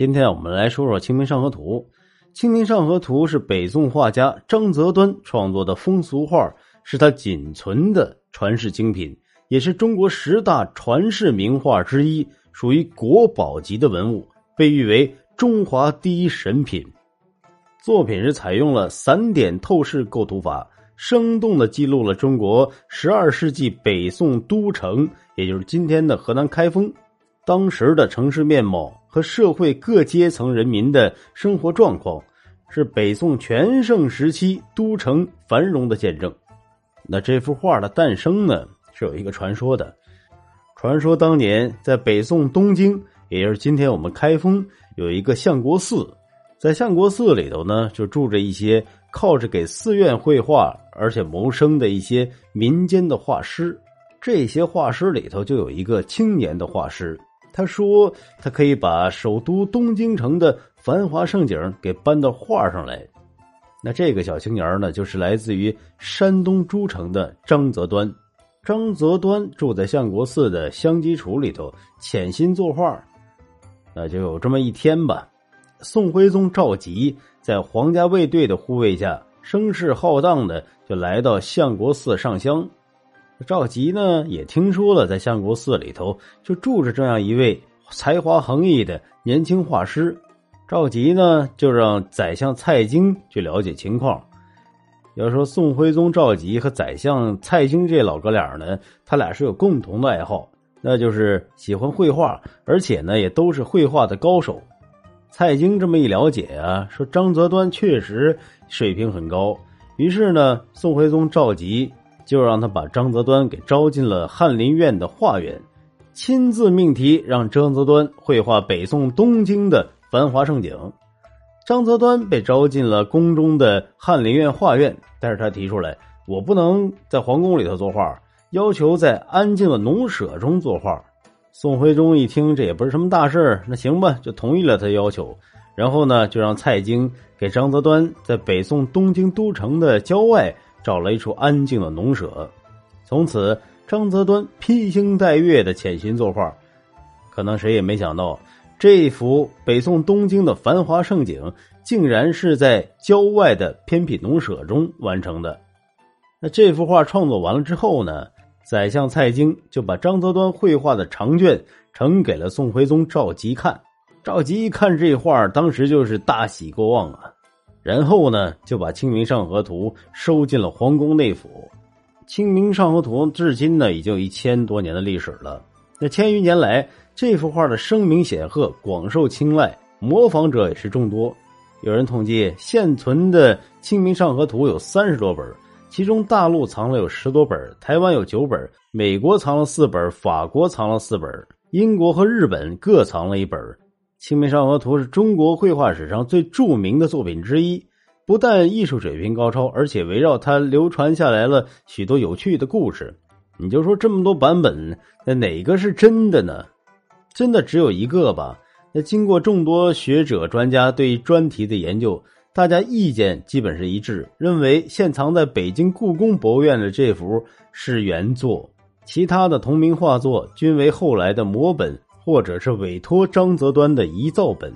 今天我们来说说《清明上河图》。《清明上河图》是北宋画家张择端创作的风俗画，是他仅存的传世精品，也是中国十大传世名画之一，属于国宝级的文物，被誉为中华第一神品。作品是采用了散点透视构图法，生动的记录了中国十二世纪北宋都城，也就是今天的河南开封。当时的城市面貌和社会各阶层人民的生活状况，是北宋全盛时期都城繁荣的见证。那这幅画的诞生呢，是有一个传说的。传说当年在北宋东京，也就是今天我们开封，有一个相国寺，在相国寺里头呢，就住着一些靠着给寺院绘画而且谋生的一些民间的画师。这些画师里头就有一个青年的画师。他说：“他可以把首都东京城的繁华盛景给搬到画上来。”那这个小青年呢，就是来自于山东诸城的张择端。张择端住在相国寺的香积厨里头，潜心作画。那就有这么一天吧，宋徽宗赵佶在皇家卫队的护卫下，声势浩荡的就来到相国寺上香。赵佶呢也听说了，在相国寺里头就住着这样一位才华横溢的年轻画师。赵佶呢就让宰相蔡京去了解情况。要说宋徽宗赵佶和宰相蔡京这老哥俩呢，他俩是有共同的爱好，那就是喜欢绘画，而且呢也都是绘画的高手。蔡京这么一了解啊，说张择端确实水平很高，于是呢，宋徽宗赵佶。就让他把张择端给招进了翰林院的画院，亲自命题让张择端绘画北宋东京的繁华盛景。张择端被招进了宫中的翰林院画院，但是他提出来，我不能在皇宫里头作画，要求在安静的农舍中作画。宋徽宗一听，这也不是什么大事那行吧，就同意了他要求。然后呢，就让蔡京给张择端在北宋东京都城的郊外。找了一处安静的农舍，从此张择端披星戴月的潜心作画。可能谁也没想到，这幅北宋东京的繁华盛景，竟然是在郊外的偏僻农舍中完成的。那这幅画创作完了之后呢，宰相蔡京就把张择端绘画的长卷呈给了宋徽宗赵佶看。赵佶一看这画，当时就是大喜过望啊。然后呢，就把《清明上河图》收进了皇宫内府。《清明上河图》至今呢，已经有一千多年的历史了。那千余年来，这幅画的声名显赫，广受青睐，模仿者也是众多。有人统计，现存的《清明上河图》有三十多本，其中大陆藏了有十多本，台湾有九本，美国藏了四本，法国藏了四本，英国和日本各藏了一本。《清明上河图》是中国绘画史上最著名的作品之一，不但艺术水平高超，而且围绕它流传下来了许多有趣的故事。你就说这么多版本，那哪个是真的呢？真的只有一个吧？那经过众多学者专家对专题的研究，大家意见基本是一致，认为现藏在北京故宫博物院的这幅是原作，其他的同名画作均为后来的摹本。或者是委托张择端的遗造本。